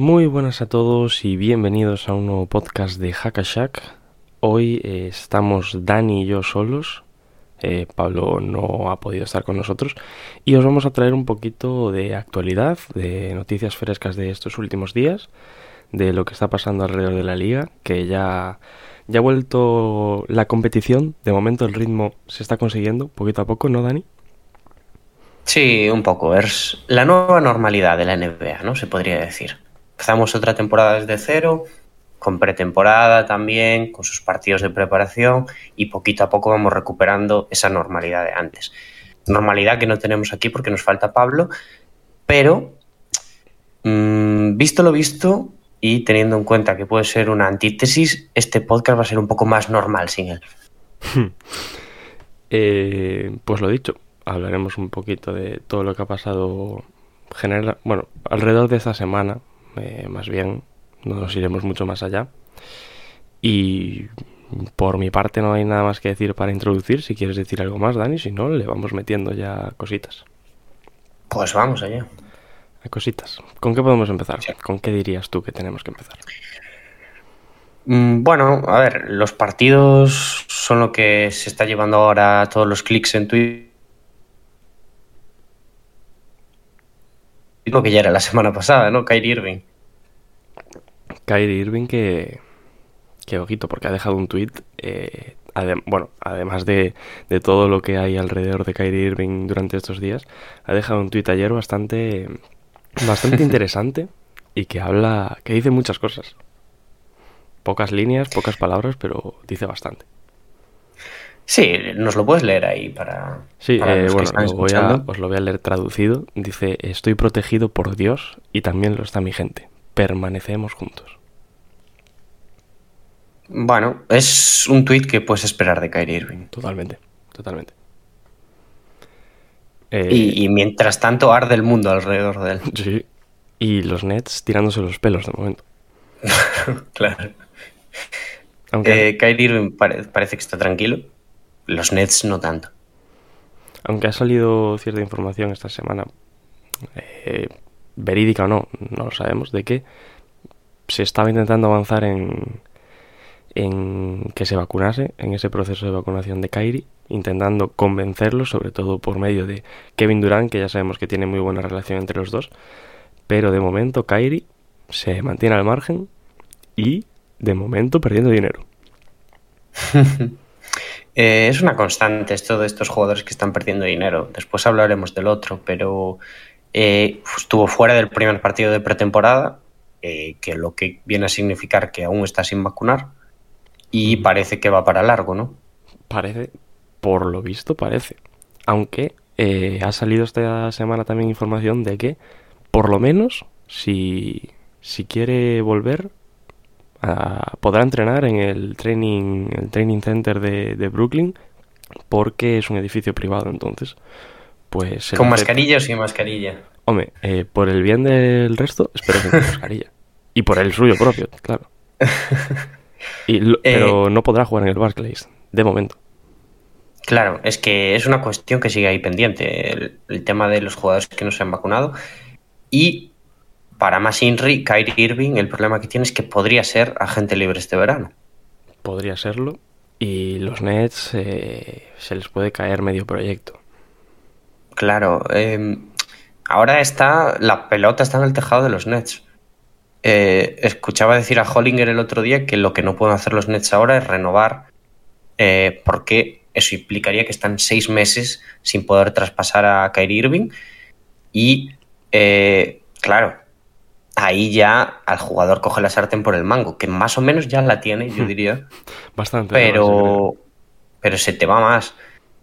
Muy buenas a todos y bienvenidos a un nuevo podcast de Hackashack. Hoy eh, estamos Dani y yo solos. Eh, Pablo no ha podido estar con nosotros y os vamos a traer un poquito de actualidad, de noticias frescas de estos últimos días, de lo que está pasando alrededor de la liga, que ya, ya ha vuelto la competición. De momento el ritmo se está consiguiendo poquito a poco, ¿no, Dani? Sí, un poco. Es la nueva normalidad de la NBA, ¿no? Se podría decir. Empezamos otra temporada desde cero, con pretemporada también, con sus partidos de preparación y poquito a poco vamos recuperando esa normalidad de antes. Normalidad que no tenemos aquí porque nos falta Pablo, pero mm, visto lo visto y teniendo en cuenta que puede ser una antítesis, este podcast va a ser un poco más normal sin él. Eh, pues lo dicho, hablaremos un poquito de todo lo que ha pasado general, bueno, alrededor de esta semana, eh, más bien, no nos iremos mucho más allá. Y por mi parte no hay nada más que decir para introducir. Si quieres decir algo más, Dani, si no, le vamos metiendo ya cositas. Pues vamos allá. A cositas. ¿Con qué podemos empezar? Sí. ¿Con qué dirías tú que tenemos que empezar? Mm, Bueno, a ver, los partidos son lo que se está llevando ahora todos los clics en Twitter. Lo que ya era la semana pasada, ¿no? Kyrie Irving. Kyrie Irving que, que ojito, porque ha dejado un tweet, bueno, además de, de todo lo que hay alrededor de Kyrie Irving durante estos días, ha dejado un tweet ayer bastante, bastante interesante y que habla, que dice muchas cosas. Pocas líneas, pocas palabras, pero dice bastante. Sí, nos lo puedes leer ahí para. Sí, para eh, los bueno, están lo voy a- os lo voy a leer traducido. Dice, estoy protegido por Dios y también lo está mi gente. Permanecemos juntos. Bueno, es un tweet que puedes esperar de Kyrie Irving. Totalmente, totalmente. Eh, Y, y mientras tanto arde el mundo alrededor de él. Sí. Y los Nets tirándose los pelos de momento. claro. Aunque, Eh, Kyrie Irving pare- parece que está tranquilo. Los Nets no tanto. aunque ha salido cierta información esta semana, eh, verídica o no, no lo sabemos, de que se estaba intentando avanzar en, en que se vacunase, en ese proceso de vacunación de Kyrie, intentando convencerlo, sobre todo por medio de Kevin Durant, que ya sabemos que tiene muy buena relación entre los dos, pero de momento Kyrie se mantiene al margen y de momento perdiendo dinero. Eh, es una constante esto de estos jugadores que están perdiendo dinero. Después hablaremos del otro, pero eh, estuvo fuera del primer partido de pretemporada, eh, que lo que viene a significar que aún está sin vacunar y parece que va para largo, ¿no? Parece, por lo visto parece. Aunque ha salido esta semana también información de que, por lo menos, si, si quiere volver, a- podrá entrenar en el training, el training center de, de Brooklyn, porque es un edificio privado, entonces, pues... Con mascarilla o sin mascarilla. Hombre, eh, por el bien del resto, espero que con mascarilla. Y por el suyo propio, claro. Y lo- Eh, pero no podrá jugar en el Barclays, de momento. Claro, es que es una cuestión que sigue ahí pendiente, el, el tema de los jugadores que no se han vacunado. Y para más Inri, Kyrie Irving, el problema que tiene es que podría ser agente libre este verano. Podría serlo. Y los Nets eh, se les puede caer medio proyecto. Claro, eh, ahora está, la pelota está en el tejado de los Nets. Eh, escuchaba decir a Hollinger el otro día que lo que no pueden hacer los Nets ahora es renovar, eh, porque eso implicaría que están seis meses sin poder traspasar a Kyrie Irving. Y claro, ahí ya al jugador coge la sartén por el mango, que más o menos ya la tiene, yo diría, Bastante. pero, pero se te va más.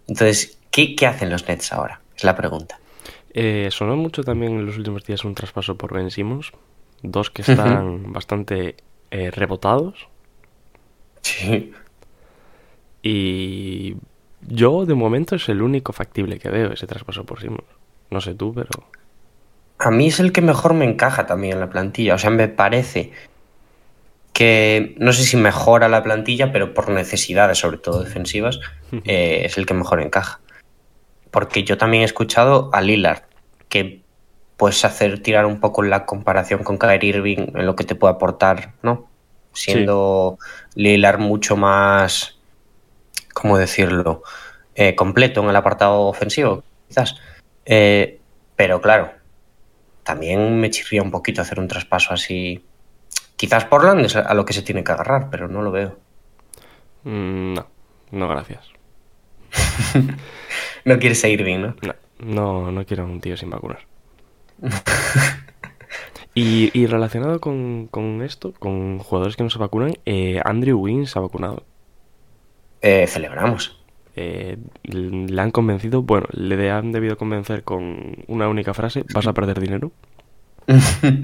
Entonces, ¿qué, qué hacen los Nets ahora? Es la pregunta. Eh, sonó mucho también en los últimos días un traspaso por Ben Simmons. dos que están bastante eh, rebotados. Sí. Y yo, de momento, es el único factible que veo ese traspaso por Simmons. No sé tú, pero. A mí es el que mejor me encaja también en la plantilla. O sea, me parece que no sé si mejora la plantilla, pero por necesidades, sobre todo defensivas, eh, es el que mejor encaja. Porque yo también he escuchado a Lillard, que puedes hacer tirar un poco la comparación con Kyrie Irving en lo que te puede aportar, ¿no? Siendo Lillard mucho más, ¿cómo decirlo? Eh, completo en el apartado ofensivo, quizás. Eh, pero claro, también me chirría un poquito hacer un traspaso así Quizás Portland es a lo que se tiene que agarrar, pero no lo veo. Mm, no, no, gracias. no quieres a Irving, ¿no? No, no, no quiero un tío sin vacunar. y, y, relacionado con, con, esto, con jugadores que no se vacunan, eh, Andrew Wins se ha vacunado. Eh, celebramos. Eh, le han convencido, bueno, le han debido convencer con una única frase, vas a perder dinero.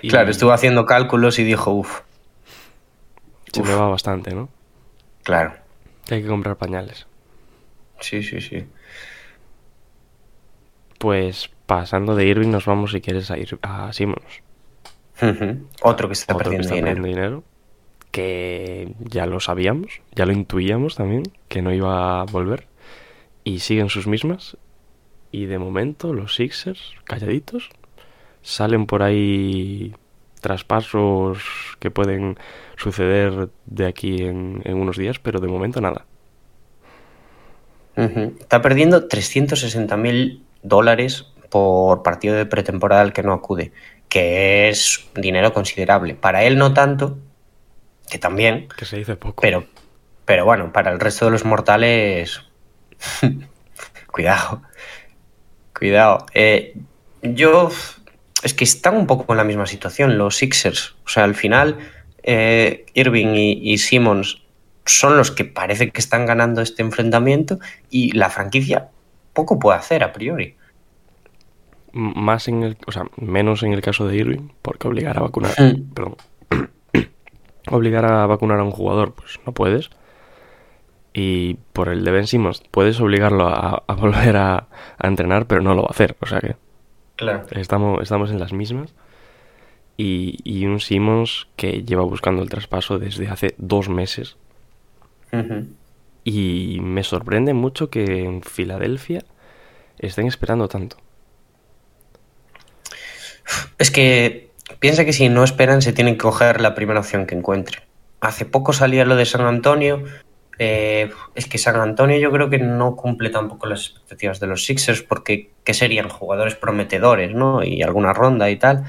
Claro, estuvo haciendo cálculos y dijo, uff. Se me va bastante, ¿no? Claro. Hay que comprar pañales. Sí, sí, sí. Pues pasando de Irving nos vamos, si quieres, a, ir a Simmons. Otro que está, perdiendo, dinero. Que ya lo sabíamos, ya lo intuíamos también, que no iba a volver. Y siguen sus mismas. Y de momento los Sixers, calladitos, salen por ahí traspasos que pueden suceder de aquí en, unos días, pero de momento nada. Está perdiendo 360 mil dólares por partido de pretemporada al que no acude, que es dinero considerable. Para él no tanto, que también. Que se dice poco. Pero, pero bueno, para el resto de los mortales. Cuidado. Cuidado. Eh, yo es que están un poco en la misma situación los Sixers. O sea, al final, eh, Irving y, Simmons son los que parece que están ganando este enfrentamiento y la franquicia poco puede hacer a priori. Más en el, o sea, menos en el caso de Irving, porque obligar a vacunar, perdón, obligar a vacunar a un jugador, pues no puedes. Y por el de Ben Simmons, puedes obligarlo a, volver a, a entrenar, pero no lo va a hacer. O sea que Estamos, estamos en las mismas. Y, un Simmons que lleva buscando el traspaso desde hace dos meses. Y me sorprende mucho que en Filadelfia estén esperando tanto. Es que piensa que si no esperan se tienen que coger la primera opción que encuentre. Hace poco salía lo de San Antonio eh, es que San Antonio yo creo que no cumple tampoco las expectativas de los Sixers porque ¿qué serían? Jugadores prometedores, ¿no? Y alguna ronda y tal.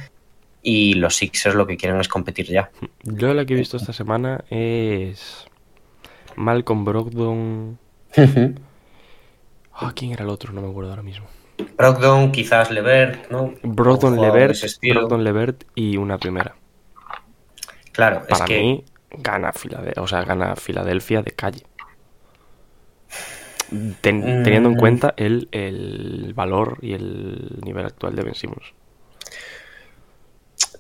Y los Sixers lo que quieren es competir ya. Yo la que he visto esta semana es Malcolm Brogdon. Ah, ¿Quién era el otro? No me acuerdo ahora mismo. Brogdon, quizás Levert, ¿no? Brogdon, Levert, Brogdon, Levert y una primera. Claro, Para es que... mí gana Filadelfia, o sea, gana Filadelfia de calle. teniendo en mm. cuenta el, el, valor y el nivel actual de Ben Simmons.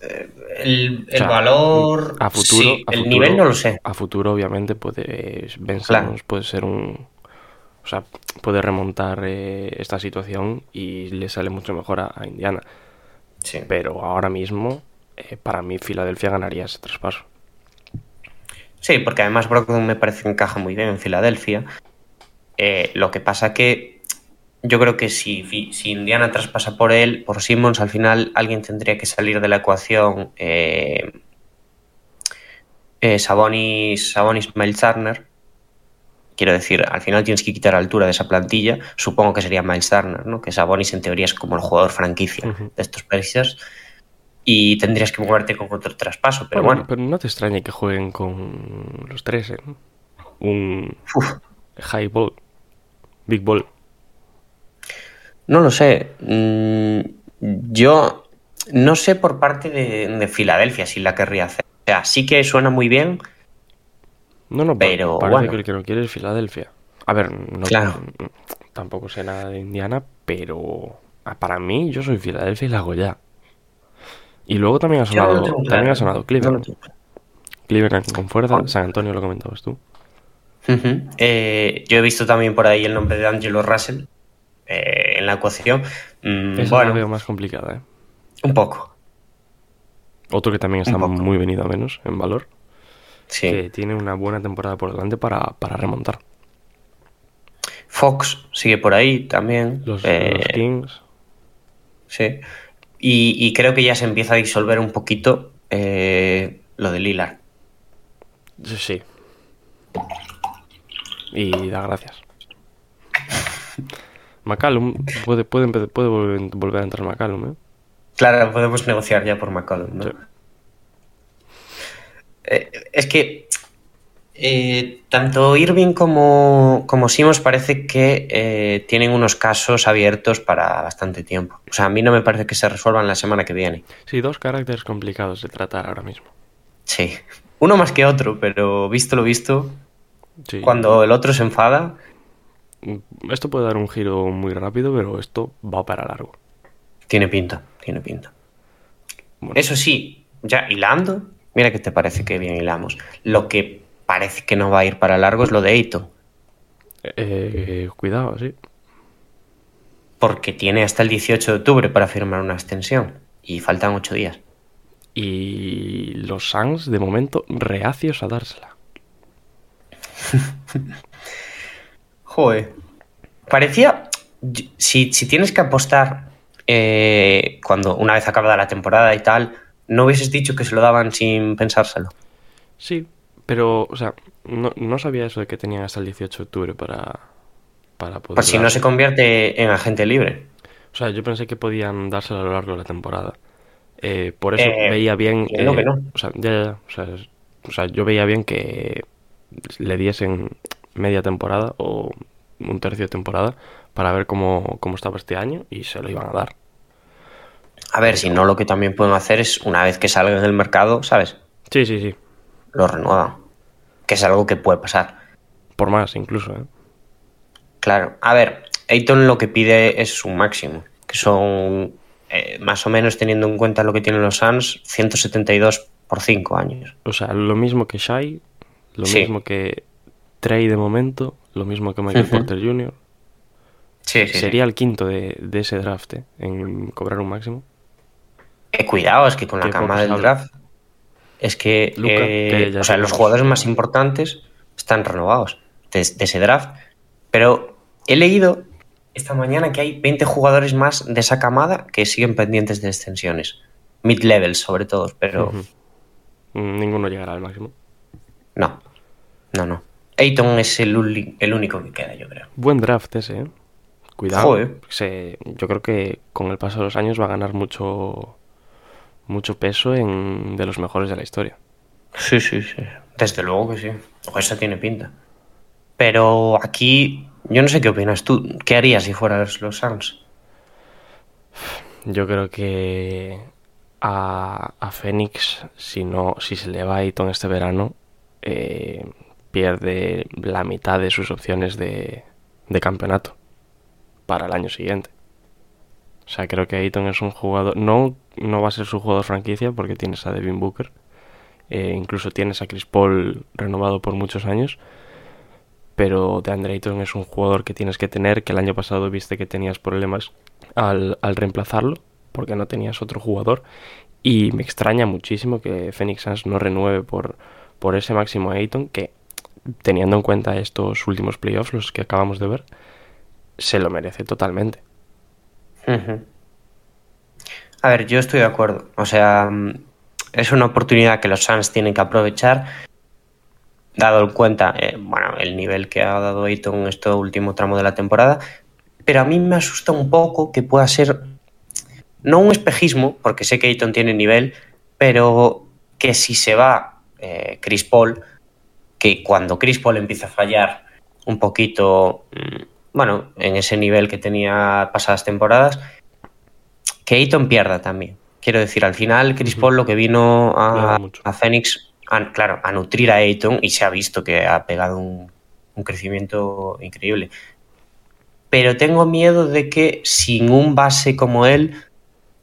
Eh, el, el valor. A futuro. el nivel no lo sé. A futuro, obviamente, puede. Ben Simmons puede ser un. O sea, puede remontar eh, esta situación y le sale mucho mejor a, Indiana. Sí. Pero ahora mismo, eh, para mí, Filadelfia ganaría ese traspaso. Sí, porque además Brogdon me parece que encaja muy bien en Filadelfia. Eh, lo que pasa que yo creo que si, si, Indiana traspasa por él, por Simmons, al final alguien tendría que salir de la ecuación. Eh, eh, Sabonis, Sabonis Turner. Quiero decir, al final tienes que quitar altura de esa plantilla. Supongo que sería Miles Turner, ¿no? Que Sabonis en teoría es como el jugador franquicia de estos Pacers y tendrías que moverte con otro traspaso. Pero bueno, Pero no te extrañe que jueguen con los tres, ¿eh? Un high ball, big ball. No lo sé. Mm, yo no sé por parte de, Filadelfia si la querría hacer. O sea, sí que suena muy bien. No, no, pero parece bueno. que el que no quiere es Filadelfia. A ver, no, claro. tampoco sé nada de Indiana, pero para mí yo soy Filadelfia y la hago ya. Y luego también ha no sonado, también claro. ha sonado Cleveland. Cleveland con fuerza, San Antonio lo comentabas tú. Eh, yo he visto también por ahí el nombre de Angelo Russell eh, en la ecuación. Mm, Esa bueno, la veo más complicada, ¿eh? un poco. Otro que también está muy venido a menos en valor, Sí. que tiene una buena temporada por delante para, para remontar. Fox sigue por ahí también. Los, Eh, los Kings, Sí. Y, y creo que ya se empieza a disolver un poquito eh, lo de Lillard. sí, sí. Y da gracias. McCallum, puede, puede, puede volver, a entrar McCallum, ¿eh? Claro, podemos negociar ya por McCollum, ¿no? Sí. Eh, es que eh, tanto Irving como, como Simons parece que eh, tienen unos casos abiertos para bastante tiempo. O sea, a mí no me parece que se resuelvan la semana que viene. Sí, dos caracteres complicados de tratar ahora mismo. Sí. Uno más que otro, pero visto lo visto, Sí. cuando el otro se enfada, Esto puede dar un giro muy rápido, pero esto va para largo. tiene pinta, tiene pinta. Bueno. Eso sí, ya hilando, mira que te parece que bien hilamos. Lo que parece que no va a ir para largo es lo de Eito, Eh, cuidado, sí. porque tiene hasta el 18 de octubre para firmar una extensión y faltan 8 días. Y los Suns, de momento, reacios a dársela. Joder. Parecía, si, si tienes que apostar eh, cuando una vez acabada la temporada y tal, no hubieses dicho que se lo daban sin pensárselo. Sí, pero, o sea, no, no sabía eso de que tenían hasta el 18 de octubre para, para poder. Pues si no se convierte en agente libre. O sea, yo pensé que podían dársela a lo largo de la temporada. Eh, por eso Eh, veía bien. entiendo eh, que no. O sea, ya, ya, o sea, es- o sea, yo veía bien que le diesen media temporada o un tercio de temporada para ver cómo, cómo estaba este año y se lo iban a dar. A ver, si no, lo que también pueden hacer es, una vez que salgan en el mercado, ¿sabes? Sí, sí, sí. Lo renuevan. Que es algo que puede pasar. Por más, incluso, ¿eh? Claro. A ver, Ayton lo que pide es un máximo, que son, eh, más o menos teniendo en cuenta lo que tienen los Suns, 172 por 5 años. O sea, lo mismo que Shai, lo Sí. mismo que Trey de momento, lo mismo que Michael. Porter Jr. Sí, sí. Sería el quinto de, de ese draft, ¿eh? En cobrar un máximo. Eh, cuidado, es que con la cama del draft, es que, eh, que o sea, los jugadores más importantes están renovados de, de ese draft. Pero he leído esta mañana que hay 20 jugadores más de esa camada que siguen pendientes de extensiones. Mid-levels, sobre todo, pero. Mm, Ninguno llegará al máximo. no. No, no. Ayton es el, el único que queda, yo creo. Buen draft ese, ¿eh? Cuidado. Joder. Se- yo creo que con el paso de los años va a ganar mucho mucho peso en de los mejores de la historia. Sí, sí, sí. Desde luego que sí. O eso tiene pinta. Pero aquí, yo no sé qué opinas tú. ¿Qué harías si fueras los Suns? Yo creo que a, a Phoenix, si no, si se le va a Ayton este verano, eh, pierde la mitad de sus opciones de, de campeonato para el año siguiente. O sea, creo que Ayton es un jugador. No, no va a ser su jugador franquicia porque tienes a Devin Booker. eh, incluso tienes a Chris Paul renovado por muchos años. Pero DeAndre Ayton es un jugador que tienes que tener, que el año pasado viste que tenías problemas al, al reemplazarlo, porque no tenías otro jugador. Y me extraña muchísimo que Phoenix Suns no renueve por, por ese máximo Ayton, que teniendo en cuenta estos últimos playoffs, los que acabamos de ver, se lo merece totalmente. A ver, yo estoy de acuerdo. O sea, mm, es una oportunidad que los Suns tienen que aprovechar, dado en cuenta eh, bueno, el nivel que ha dado Ayton en este último tramo de la temporada. Pero a mí me asusta un poco que pueda ser, no un espejismo, porque sé que Ayton tiene nivel, pero que si se va eh, Chris Paul, que cuando Chris Paul empieza a fallar un poquito, mm, bueno, en ese nivel que tenía pasadas temporadas, que Ayton pierda también. Quiero decir, al final Chris Paul lo que vino a, a Phoenix, a- claro, a nutrir a Ayton y se ha visto que ha pegado un, un crecimiento increíble. Pero tengo miedo de que sin un base como él,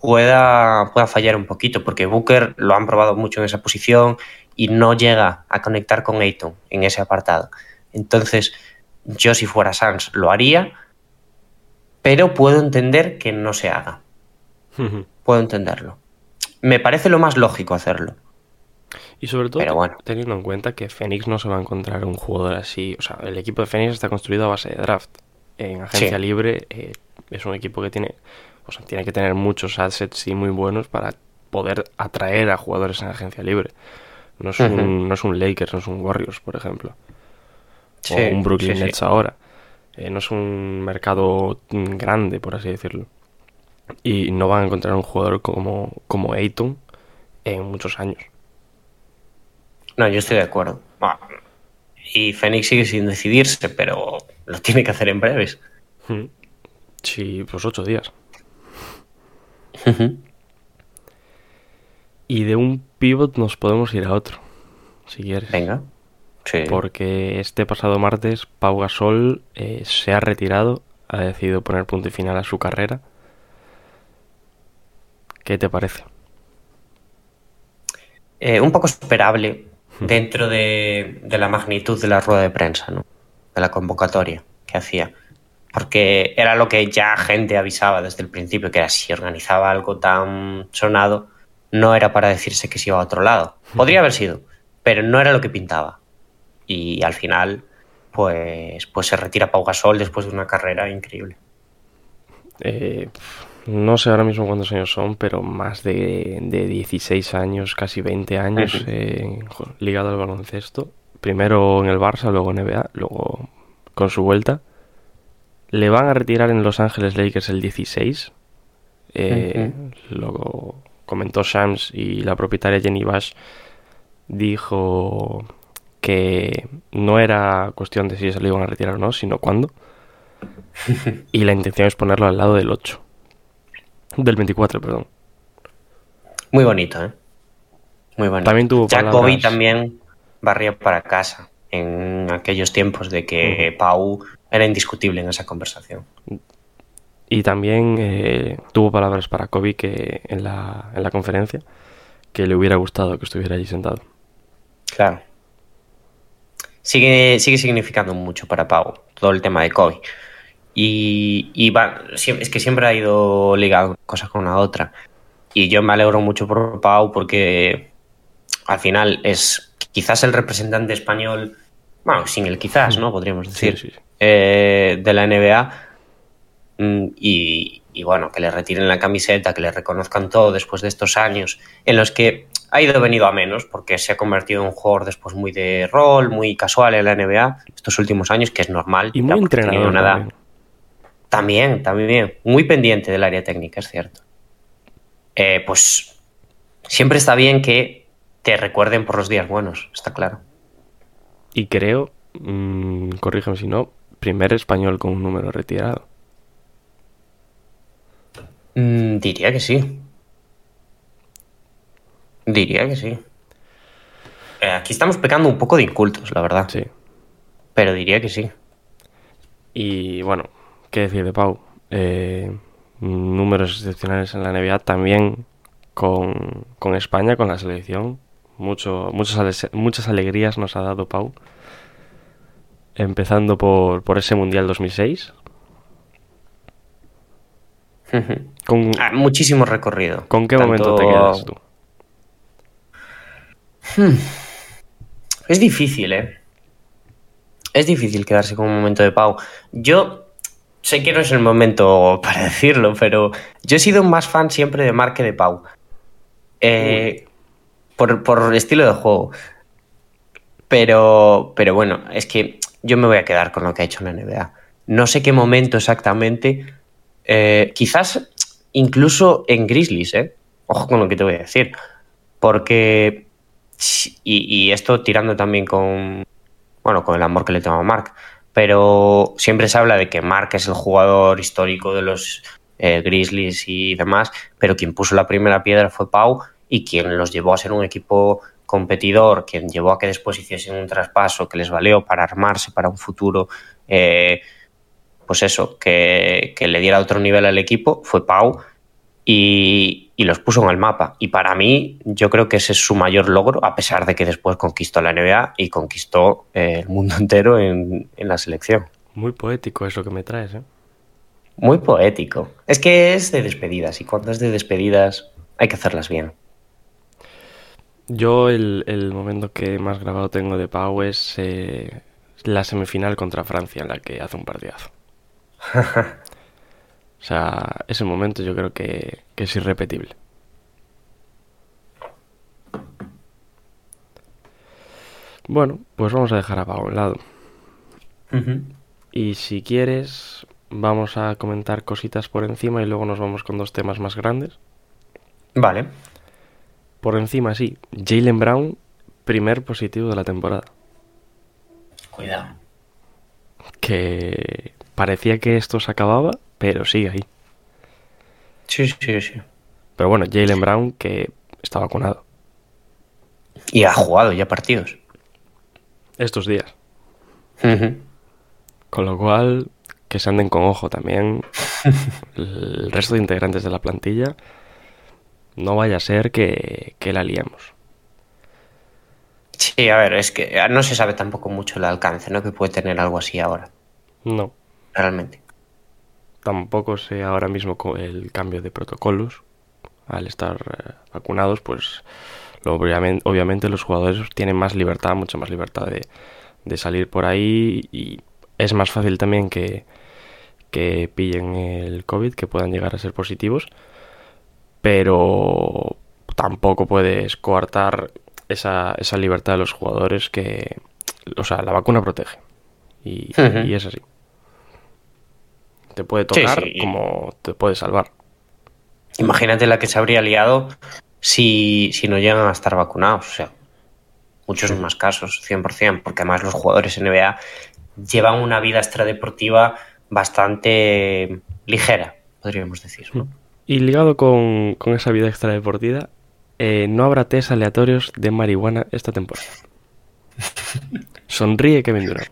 pueda, pueda fallar un poquito, porque Booker lo han probado mucho en esa posición y no llega a conectar con Ayton en ese apartado. Entonces, yo si fuera Sans lo haría, pero puedo entender que no se haga. puedo entenderlo. Me parece lo más lógico hacerlo. Y sobre todo teniendo en cuenta que Phoenix no se va a encontrar un jugador así. O sea, el equipo de Phoenix está construido a base de draft. En agencia libre eh, es un equipo que tiene, o sea, tiene que tener muchos assets y muy buenos para poder atraer a jugadores en agencia libre. No es, un, no es un Lakers, no es un Warriors, por ejemplo. O un Brooklyn Nets ahora. Eh, no es un mercado grande, por así decirlo. Y no van a encontrar un jugador como, como Ayton en muchos años. No, yo estoy de acuerdo. Y Fénix sigue sin decidirse, pero lo tiene que hacer en breves. Sí, pues ocho días. y de un pivot nos podemos ir a otro, si quieres. Venga. Sí. Porque este pasado martes Pau Gasol eh, se ha retirado, ha decidido poner punto y final a su carrera. ¿Qué te parece? Eh, un poco esperable dentro de, la magnitud de la rueda de prensa, ¿no? de la convocatoria que hacía. Porque era lo que ya gente avisaba desde el principio, que era si organizaba algo tan sonado, no era para decirse que se iba a otro lado. Podría haber sido, pero no era lo que pintaba. Y al final, pues, pues se retira Pau Gasol después de una carrera increíble. Eh, no sé ahora mismo cuántos años son, pero más de, de 16 años, casi 20 años eh, ligado al baloncesto. Primero en el Barça, luego en NBA, luego con su vuelta. Le van a retirar en Los Ángeles Lakers el 16. Eh, Luego comentó Shams y la propietaria Jenny Bash dijo que no era cuestión de si se lo iban a retirar o no, sino cuándo. y la intención es ponerlo al lado del 8. Del 24, perdón. Muy bonito, ¿eh? Muy bonito. También tuvo Jacobi también barría para casa en aquellos tiempos de que Pau era indiscutible en esa conversación. Y también eh, tuvo palabras para Kobe que en la, en la conferencia que le hubiera gustado que estuviera allí sentado. Claro. Sigue, sigue significando mucho para Pau todo el tema de Kobe. Y, va, es que siempre ha ido ligado cosas con una otra. Y yo me alegro mucho por Pau porque al final es quizás el representante español, bueno, sin el quizás, ¿no? Podríamos decir, eh, de la NBA. Mm, y, y, bueno, que le retiren la camiseta, que le reconozcan todo después de estos años en los que ha ido venido a menos porque se ha convertido en un jugador después muy de rol, muy casual en la NBA estos últimos años, que es normal. Y muy entrenador. Nada, también, también, muy pendiente del área técnica, es cierto. Eh, pues siempre está bien que te recuerden por los días buenos, está claro. Y creo, mmm, corrígeme si no, primer español con un número retirado. Mm, diría que sí. Diría que sí. Eh, aquí estamos pecando un poco de incultos, la verdad. Sí. Pero diría que sí. Y bueno, qué decir de Pau. Eh, números excepcionales en la NBA también con, España, con la selección. Mucho, muchas, muchas alegrías nos ha dado Pau. Empezando por, por ese Mundial 2006. con, ah, muchísimo recorrido. ¿Con qué momento te quedas tú? Hmm. Es difícil, ¿eh? Es difícil quedarse con un momento de Pau. Yo sé que no es el momento para decirlo, pero yo he sido más fan siempre de Marque de Pau. Eh, por, por, estilo de juego. Pero, pero bueno, es que yo me voy a quedar con lo que ha hecho en la NBA. No sé qué momento exactamente. Eh, quizás incluso en Grizzlies, ¿eh? Ojo con lo que te voy a decir. Porque. Y, y esto tirando también con. Bueno, con el amor que le tengo a Mark pero siempre se habla de que Mark es el jugador histórico de los eh, Grizzlies y demás, pero quien puso la primera piedra fue Pau y quien los llevó a ser un equipo competidor, quien llevó a que después hiciesen un traspaso que les valió para armarse para un futuro, eh, pues eso, que, le diera otro nivel al equipo, fue Pau. Y, y los puso en el mapa. Y para mí, yo creo que ese es su mayor logro, a pesar de que después conquistó la NBA y conquistó eh, el mundo entero en, en la selección. Muy poético eso que me traes, ¿eh? Muy poético. Es que es de despedidas y cuando es de despedidas hay que hacerlas bien. Yo el, el momento que más grabado tengo de Pau es eh, la semifinal contra Francia, en la que hace un partidazo. o sea, ese momento yo creo que, que es irrepetible. Bueno, pues vamos a dejar a Pau a un lado. Y si quieres, vamos a comentar cositas por encima y luego nos vamos con dos temas más grandes. Vale. Por encima, sí. Jalen Brown, primer positivo de la temporada. Cuidado. Que parecía que esto se acababa, pero sigue ahí. Sí, sí, sí. Pero bueno, Jalen Brown que está vacunado Y ha jugado ya partidos. estos días. Con lo cual, que se anden con ojo también el resto de integrantes de la plantilla. No vaya a ser que, que la liemos. Sí, a ver, es que no se sabe tampoco mucho el alcance, ¿no? Que puede tener algo así ahora, No, realmente. tampoco sé ahora mismo el cambio de protocolos. Al estar eh, vacunados, pues lo- obviamente, obviamente los jugadores tienen más libertad, mucha más libertad de, de salir por ahí y es más fácil también que, que pillen el COVID, que puedan llegar a ser positivos, pero tampoco puedes coartar esa, esa libertad de los jugadores que, o sea, la vacuna protege y es así. Te puede Sí, tocar sí. como te puede salvar. Imagínate la que se habría liado si, si no llegan a estar vacunados. O sea, muchos más casos, 100%, porque además los jugadores NBA llevan una vida extradeportiva bastante ligera, podríamos decir. ¿no? Y ligado con, con esa vida extradeportiva, eh, no habrá test aleatorios de marihuana esta temporada. Sonríe Kevin Durant.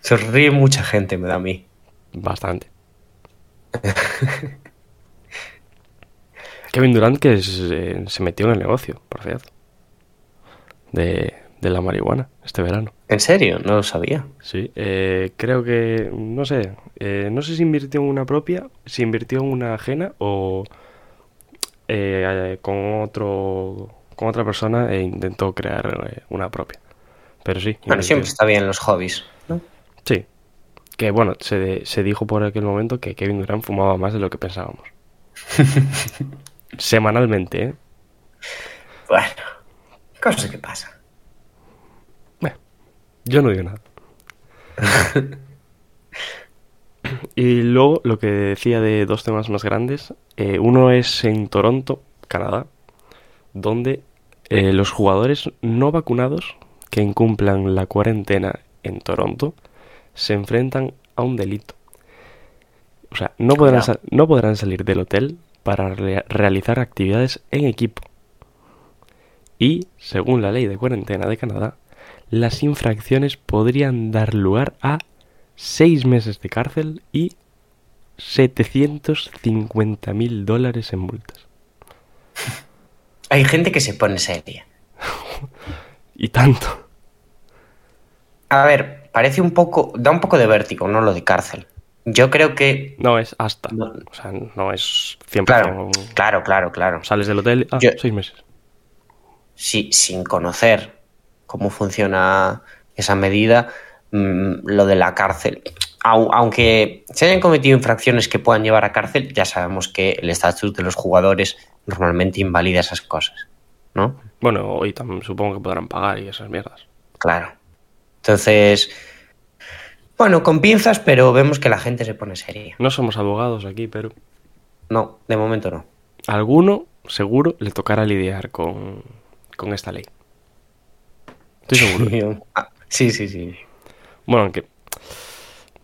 Sonríe mucha gente, me da a mí. Bastante. Kevin Durant que eh, se metió en el negocio, por cierto. De, de la marihuana este verano. ¿En serio? No lo sabía. Sí, eh, creo que, no sé, eh, no sé si invirtió en una propia, si invirtió en una ajena o eh, con otro, con otra persona e intentó crear eh, una propia. Pero sí, Bueno, invirtió. siempre está bien los hobbies. ¿no? Sí, que bueno, se, de- se dijo por aquel momento que Kevin Durant fumaba más de lo que pensábamos. Semanalmente, ¿eh? Bueno, cosas que pasan. Bueno, yo no digo nada. y luego lo que decía de dos temas más grandes. eh, uno es en Toronto, Canadá, donde eh, los jugadores no vacunados que incumplan la cuarentena en Toronto se enfrentan a un delito. O sea, no podrán, no salir del hotel para rea- realizar actividades en equipo. Y, según la ley de cuarentena de Canadá, las infracciones podrían dar lugar a seis meses de cárcel y 750 mil dólares en multas. Hay gente que se pone seria. Y tanto. A ver, parece un poco, da un poco de vértigo, ¿no? Lo de cárcel. Yo creo que, No es hasta. No. O sea, no es 100%. claro, claro, claro, claro. Sales del hotel, ah, Yo- seis meses. Si, sin conocer cómo funciona esa medida, mm, lo de la cárcel. Au- Aunque se hayan cometido infracciones que puedan llevar a cárcel, ya sabemos que el estatus de los jugadores normalmente invalida esas cosas, ¿no? Bueno, y también supongo que podrán pagar y esas mierdas. Claro. Entonces, bueno, con pinzas, pero vemos que la gente se pone seria. No somos abogados aquí, pero No, de momento no. a alguno seguro le tocará lidiar con, con esta ley. Estoy seguro. Ah, sí, sí, sí. Bueno, aunque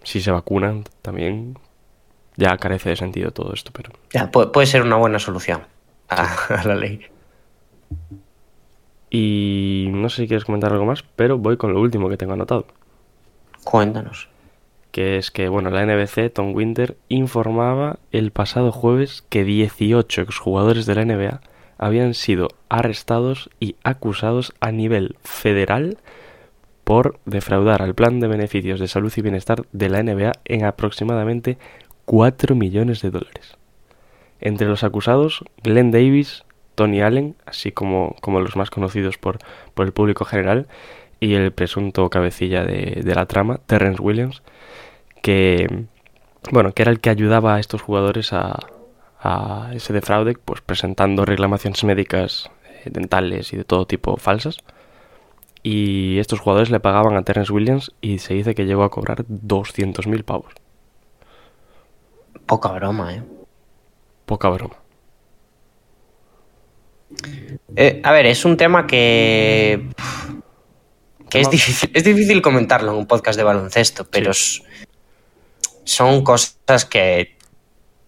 si se vacunan también ya carece de sentido todo esto, pero Ya, pu- puede ser una buena solución a, a la ley. Y no sé si quieres comentar algo más, pero voy con lo último que tengo anotado. Cuéntanos. que es que, bueno, la NBC, Tom Winter, informaba el pasado jueves que 18 exjugadores de la NBA habían sido arrestados y acusados a nivel federal por defraudar al plan de beneficios de salud y bienestar de la NBA en aproximadamente 4 millones de dólares. Entre los acusados, Glenn Davis, Tony Allen, así como, como los más conocidos por, por el público general, y el presunto cabecilla de, de la trama, Terrence Williams, que bueno, que era el que ayudaba a estos jugadores a, a ese defraude, pues presentando reclamaciones médicas, eh, dentales y de todo tipo falsas. Y estos jugadores le pagaban a Terrence Williams y se dice que llegó a cobrar 200.000 pavos. Poca broma, ¿eh? Poca broma. Eh, a ver, es un tema que. que es difícil, es difícil comentarlo en un podcast de baloncesto, pero son cosas que.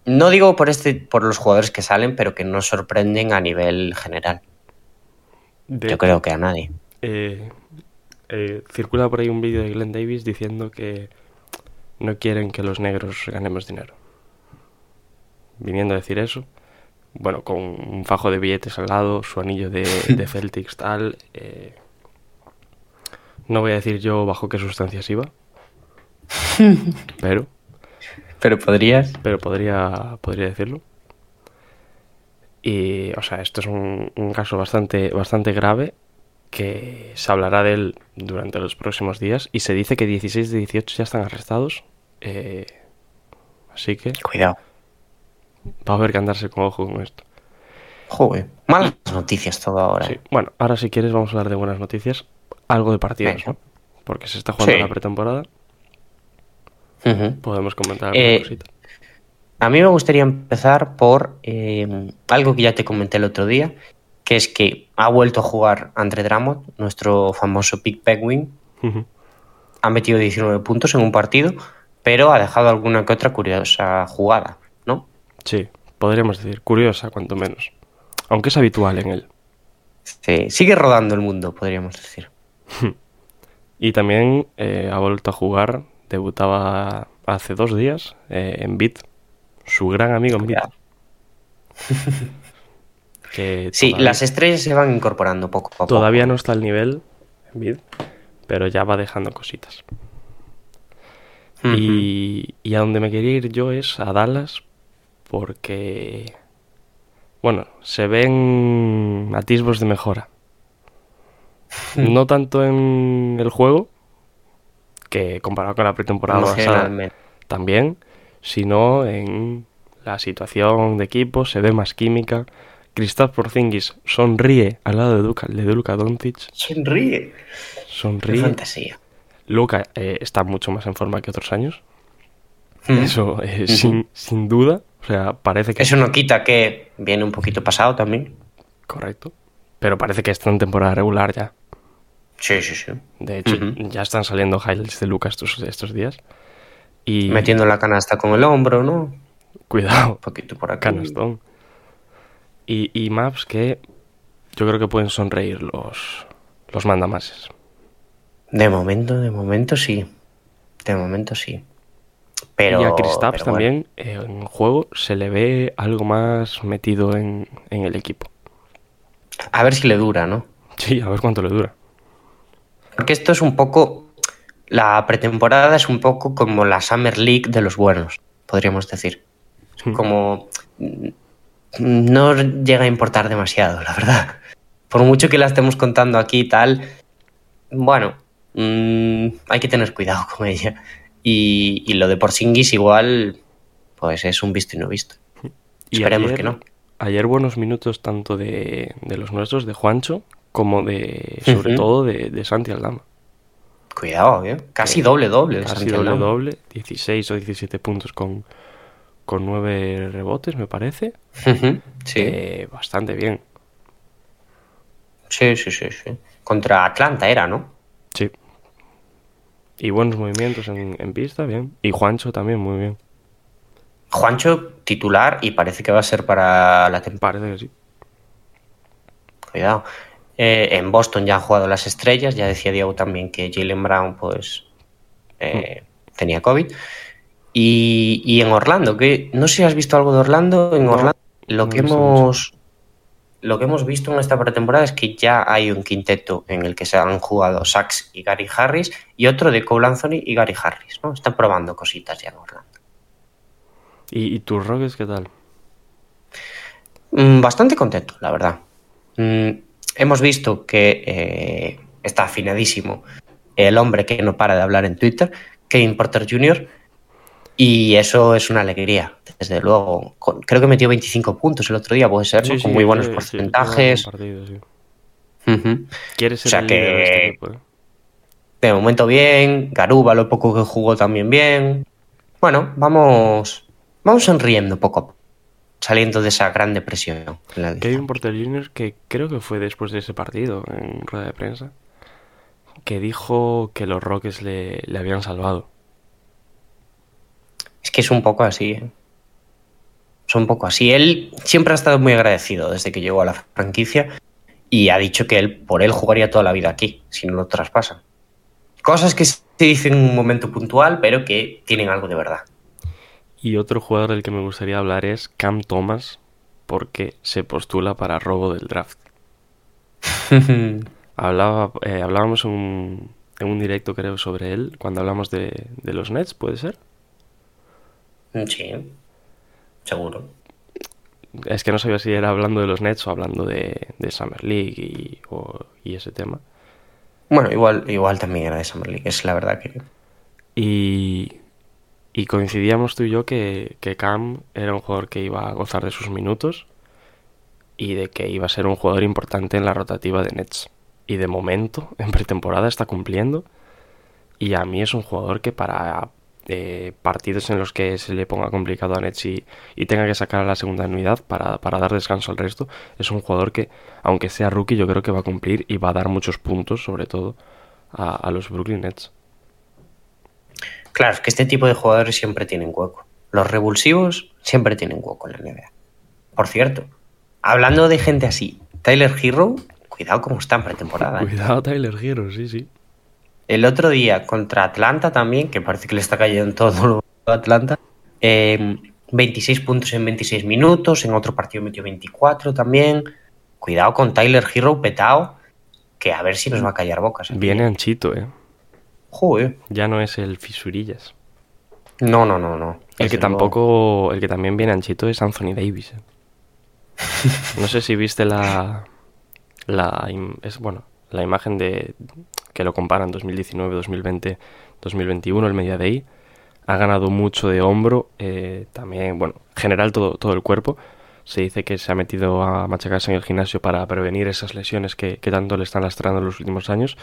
No digo por este, por los jugadores que salen, pero que nos sorprenden a nivel general. De Yo creo que a nadie. eh, eh, circula por ahí un vídeo de Glenn Davis diciendo que no quieren que los negros ganemos dinero. Viniendo a decir eso, bueno, con un fajo de billetes al lado, su anillo de, de Celtics tal. eh, no voy a decir yo bajo qué sustancias iba, pero, Pero podrías. pero podría, podría decirlo. Y, o sea, esto es un, un caso bastante, bastante grave que se hablará de él durante los próximos días y se dice que 16 de 18 ya están arrestados. eh, así que Cuidado. Va a haber que andarse con ojo con esto. Joder. Malas noticias todo ahora. Sí. Bueno, ahora si quieres vamos a hablar de buenas noticias. Algo de partidos, Venga. ¿no? Porque se está jugando Sí. la pretemporada. Podemos comentar Eh, alguna cosita. A mí me gustaría empezar por eh, algo que ya te comenté el otro día, que es que ha vuelto a jugar Andre Drummond, nuestro famoso Pick Penguin. Ujú. Ha metido 19 puntos en un partido, pero ha dejado alguna que otra curiosa jugada. Sí, podríamos decir, curiosa cuanto menos. Aunque es habitual en él. Sí, sigue rodando el mundo, podríamos decir. Y también eh, ha vuelto a jugar, debutaba hace dos días eh, en Beat, su gran amigo en Beat. que Sí, todavía- las estrellas se van incorporando poco a poco. Todavía no está al nivel en Bid, pero ya va dejando cositas. Y, y a donde me quería ir yo es a Dallas, porque, bueno, se ven atisbos de mejora. No tanto en el juego, que comparado con la pretemporada pasada también, sino en la situación de equipo, se ve más química. Kristaps Porzingis sonríe al lado de Luka, de Luka Doncic, Sonríe. Qué sonríe. fantasía. Luka eh, está mucho más en forma que otros años, Mm. eso eh, sin, sin duda. O sea, parece que Eso no quita que viene un poquito pasado también. correcto, pero parece que está en temporada regular ya. Sí, sí, sí. De hecho, ya están saliendo highlights de Luka estos, estos días. Y Metiendo la canasta con el hombro, ¿no? Un cuidado, poquito por acá. canastón. Y, y maps que yo creo que pueden sonreír los, los mandamases. De momento, de momento sí. De momento sí. Pero, y a Kristaps bueno. también eh, en juego se le ve algo más metido en, en el equipo. A ver si le dura, ¿no? Sí, a ver cuánto le dura. Porque esto es un poco. La pretemporada es un poco como la Summer League de los buenos, podríamos decir. Hmm. Como. No llega a importar demasiado, la verdad. Por mucho que la estemos contando aquí y tal. Bueno, mm, hay que tener cuidado con ella. Y, y lo de Porzingis igual. Pues es un visto y no visto. Y Esperemos ayer- que no. Ayer buenos minutos tanto de, de los nuestros, de Juancho, como de, sobre todo, de, de Santi Aldama. Cuidado, ¿eh? Casi doble doble. de Casi Santi doble Aldama. doble, 16 o 17 puntos con, con 9 rebotes, me parece. Sí. Eh, bastante bien. sí, sí, sí, sí. Contra Atlanta era, ¿no? Sí. Y buenos movimientos en, en pista, bien. Y Juancho también, muy bien. Juancho titular y parece que va a ser para la temporada. Parece que sí. Cuidado. Eh, en Boston ya han jugado las estrellas. Ya decía Diego también que Jalen Brown, pues, eh, tenía COVID. Y, y en Orlando, que no sé si has visto algo de Orlando. En No, Orlando, lo no que hemos. Lo que hemos visto en esta pretemporada es que ya hay un quinteto en el que se han jugado Sachs y Gary Harris y otro de Cole Anthony y Gary Harris. ¿no? Están probando cositas ya en Orlando. ¿Y, y tus Rockets qué tal? Mm, Bastante contento, la verdad. Mm, Hemos visto que eh, está afinadísimo el hombre que no para de hablar en Twitter, Kevin Porter Jr., y eso es una alegría, desde luego. Con- Creo que metió 25 puntos el otro día, puede ser, ¿no? con muy buenos sí, porcentajes. un partido, ser O sea el de este que- equipo, ¿eh? De momento bien, Garuba lo poco que jugó también bien. Bueno, vamos, vamos sonriendo poco a poco, saliendo de esa gran depresión. la que Kevin estamos. Porter Jr., que creo que fue después de ese partido, en rueda de prensa, que dijo que los Rockets le, le habían salvado. Es que es un poco así. ¿eh? Un poco así. Él siempre ha estado muy agradecido desde que llegó a la franquicia y ha dicho que él por él jugaría toda la vida aquí, si no lo traspasan. Cosas que se dicen en un momento puntual, pero que tienen algo de verdad. Y otro jugador del que me gustaría hablar es Cam Thomas, porque se postula para robo del draft. Hablaba, eh, hablábamos en un, en un directo, creo, sobre él, cuando hablamos de, de los Nets, ¿puede ser? sí, seguro. Es que no sabía si era hablando de los Nets o hablando de, de Summer League y, o- y ese tema. Bueno, igual, igual también era de Summer League, es la verdad que... Y, y coincidíamos tú y yo que, que Cam era un jugador que iba a gozar de sus minutos y de que iba a ser un jugador importante en la rotativa de Nets. Y de momento, en pretemporada, está cumpliendo. Y a mí es un jugador que para eh, partidos en los que se le ponga complicado a Nets y, y tenga que sacar a la segunda unidad para, para dar descanso al resto, es un jugador que, aunque sea rookie, yo creo que va a cumplir y va a dar muchos puntos, sobre todo, a, a los Brooklyn Nets. Claro, es que este tipo de jugadores siempre tienen hueco. Los revulsivos siempre tienen hueco en la NBA. Por cierto, hablando de gente así, Tyler Hero, cuidado cómo está en pretemporada. ¿eh? Cuidado, Tyler Hero, sí, sí. El otro día contra Atlanta también, que parece que le está cayendo todo a Atlanta, eh, 26 puntos en 26 minutos, en otro partido metió 24 también. Cuidado con Tyler Hero petao, que a ver si nos va a callar bocas. aquí. Viene anchito, eh. Joder. Ya no es el fisurillas. No, no, no, no. El que tampoco, el que también viene anchito es Anthony Davis. eh. No sé si viste la, la, es bueno, la imagen de que lo comparan 2019, 2020, 2021, el Media Day. Ha ganado mucho de hombro, eh, también, bueno, en general todo, todo el cuerpo. Se dice que se ha metido a machacarse en el gimnasio para prevenir esas lesiones que, que tanto le están lastrando en los últimos años.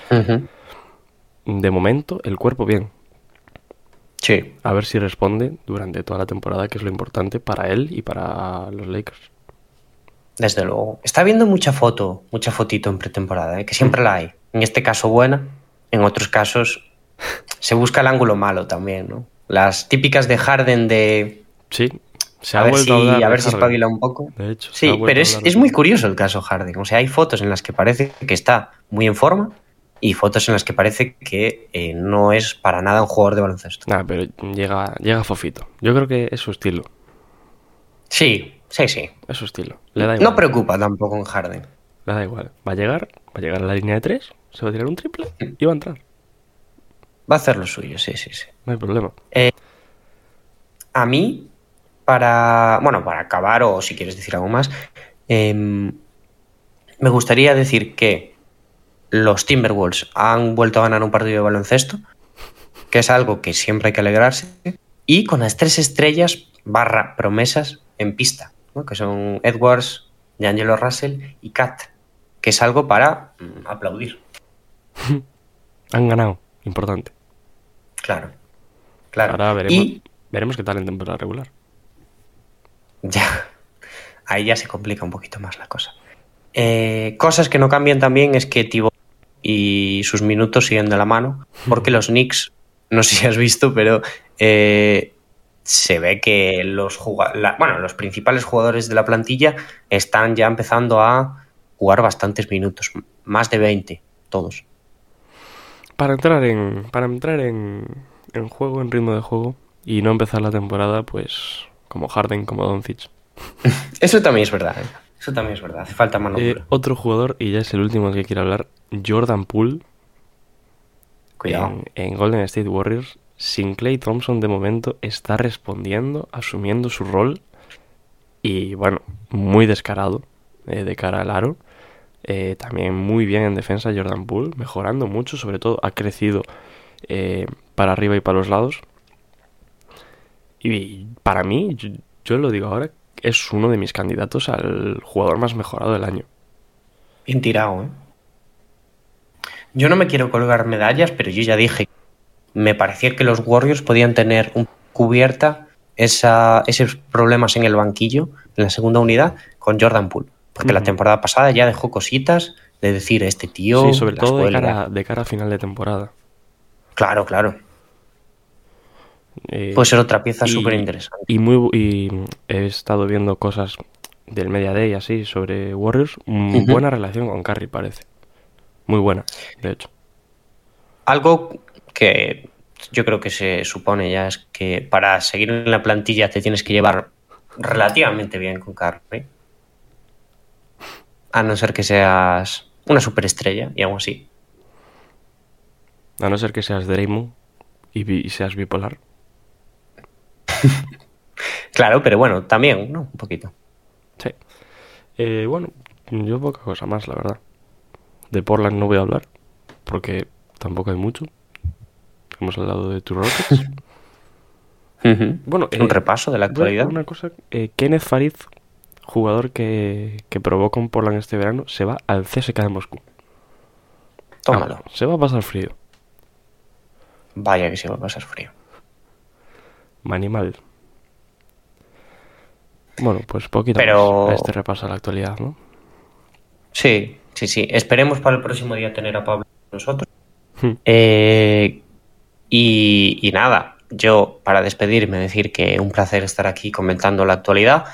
De momento, el cuerpo bien. Sí. A ver si responde durante toda la temporada, que es lo importante para él y para los Lakers. Desde luego. Está viendo mucha foto, mucha fotito en pretemporada, ¿eh? que siempre la hay. En este caso buena, en otros casos se busca el ángulo malo también, ¿no? Las típicas de Harden de Sí, se a ha ver si, a a ver si Harden. espabila un poco. De hecho, Sí, pero a es, es muy curioso el caso Harden. O sea, hay fotos en las que parece que está muy en forma y fotos en las que parece que eh, no es para nada un jugador de baloncesto. Nah, pero llega, llega fofito. Yo creo que es su estilo. Sí, sí, sí. Es su estilo. Le da igual. No preocupa tampoco en Harden. Da igual. Va a llegar, va a llegar a la línea de tres, se va a tirar un triple y va a entrar. Va a hacer lo suyo, sí, sí, sí. No hay problema. A mí, para, bueno, para acabar o si quieres decir algo más, em, me gustaría decir que los Timberwolves han vuelto a ganar un partido de baloncesto, que es algo que siempre hay que alegrarse, y con las tres estrellas barra promesas en pista, ¿no? que son Edwards, D'Angelo Russell y Kat, que es algo para mm, aplaudir, Han ganado. Importante. claro. Claro. Ahora veremos, Y veremos qué tal en temporada regular. Ya. Ahí ya se complica un poquito más la cosa. Eh, cosas que no cambian también es que Thibaut y sus minutos siguen de la mano, porque los Knicks, no sé si has visto, pero eh, se ve que los, la- bueno, los principales jugadores de la plantilla están ya empezando a jugar bastantes minutos, más de 20, todos. Para entrar en, para entrar en, en juego, en ritmo de juego, y no empezar la temporada, pues, como Harden, como Doncic. Eso también es verdad, ¿eh? Eso también es verdad. Hace falta mano Eh, otro jugador, y ya es el último del que quiero hablar, Jordan Poole, Cuidado. en, en Golden State Warriors. Sin Clay Thompson, de momento, está respondiendo, asumiendo su rol, y bueno, muy descarado eh, de cara al aro. Eh, también muy bien en defensa Jordan Poole, mejorando mucho, sobre todo ha crecido eh, para arriba y para los lados. Y para mí, yo, lo digo ahora, es uno de mis candidatos al jugador más mejorado del año. Bien tirado, ¿eh? Yo no me quiero colgar medallas, pero yo ya dije, me parecía que los Warriors podían tener un cubierta esa, esos problemas en el banquillo, en la segunda unidad, con Jordan Poole. Porque la temporada pasada ya dejó cositas de decir, este tío... sí, sobre todo de suelga". cara, de cara a final de temporada. Claro, claro. Eh, Puede ser otra pieza súper interesante. Y, muy, y he estado viendo cosas del Media Day así sobre Warriors. Muy buena relación con Curry, parece. Muy buena, de hecho. Algo que yo creo que se supone ya es que para seguir en la plantilla te tienes que llevar relativamente bien con Curry. A no ser que seas una superestrella y aún así. A no ser que seas Draymond y, y seas bipolar. Claro, pero bueno, también, ¿no? Un poquito. Sí. Eh, bueno, yo poca cosa más, la verdad. De Portland no voy a hablar, porque tampoco hay mucho. Hemos hablado de tus Rockets. Bueno, eh, Un repaso de la actualidad. Una cosa, eh, Kenneth Farid, jugador que, que probó con Portland este verano, se va al CSK de Moscú. Tómalo. Vamos, se va a pasar frío. Vaya que se va a pasar frío. Manimal. Bueno, pues poquito Pero- más a este repaso a la actualidad, ¿no? Sí, sí, sí. Esperemos para el próximo día tener a Pablo con nosotros. Hmm. Eh, y, y nada, yo para despedirme decir que un placer estar aquí comentando la actualidad.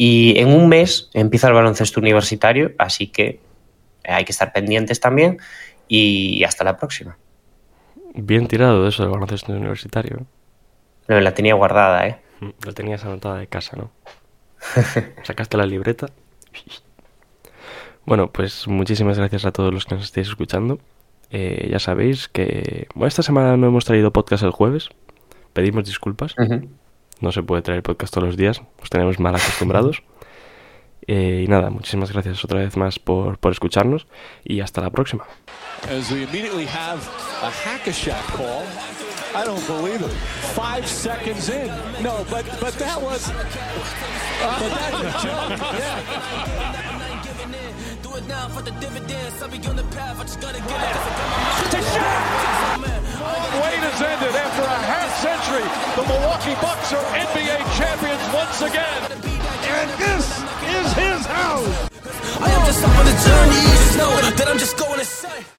Y en un mes empieza el baloncesto universitario, así que hay que estar pendientes también. Y hasta la próxima. Bien tirado eso del baloncesto universitario. Me la tenía guardada, ¿eh? ¿eh? Lo tenías anotada de casa, ¿no? Sacaste la libreta. Bueno, pues muchísimas gracias a todos los que nos estéis escuchando. Eh, ya sabéis que bueno, esta semana no hemos traído podcast el jueves. Pedimos disculpas. No se puede traer podcast todos los días. Nos tenemos mal acostumbrados. Eh, y nada, muchísimas gracias otra vez más por, por escucharnos. Y hasta la próxima. as we immediately have a hack-a-shack call. I don't believe it. Five seconds in. No, but but that was. But that, yeah. Do it now for the dividends. I'll be on the path. I just gotta get it. To. Wait has ended after a half century. The Milwaukee Bucks are NBA champions once again. And this is his house. I am just on the journey. Just know that I'm just going to say.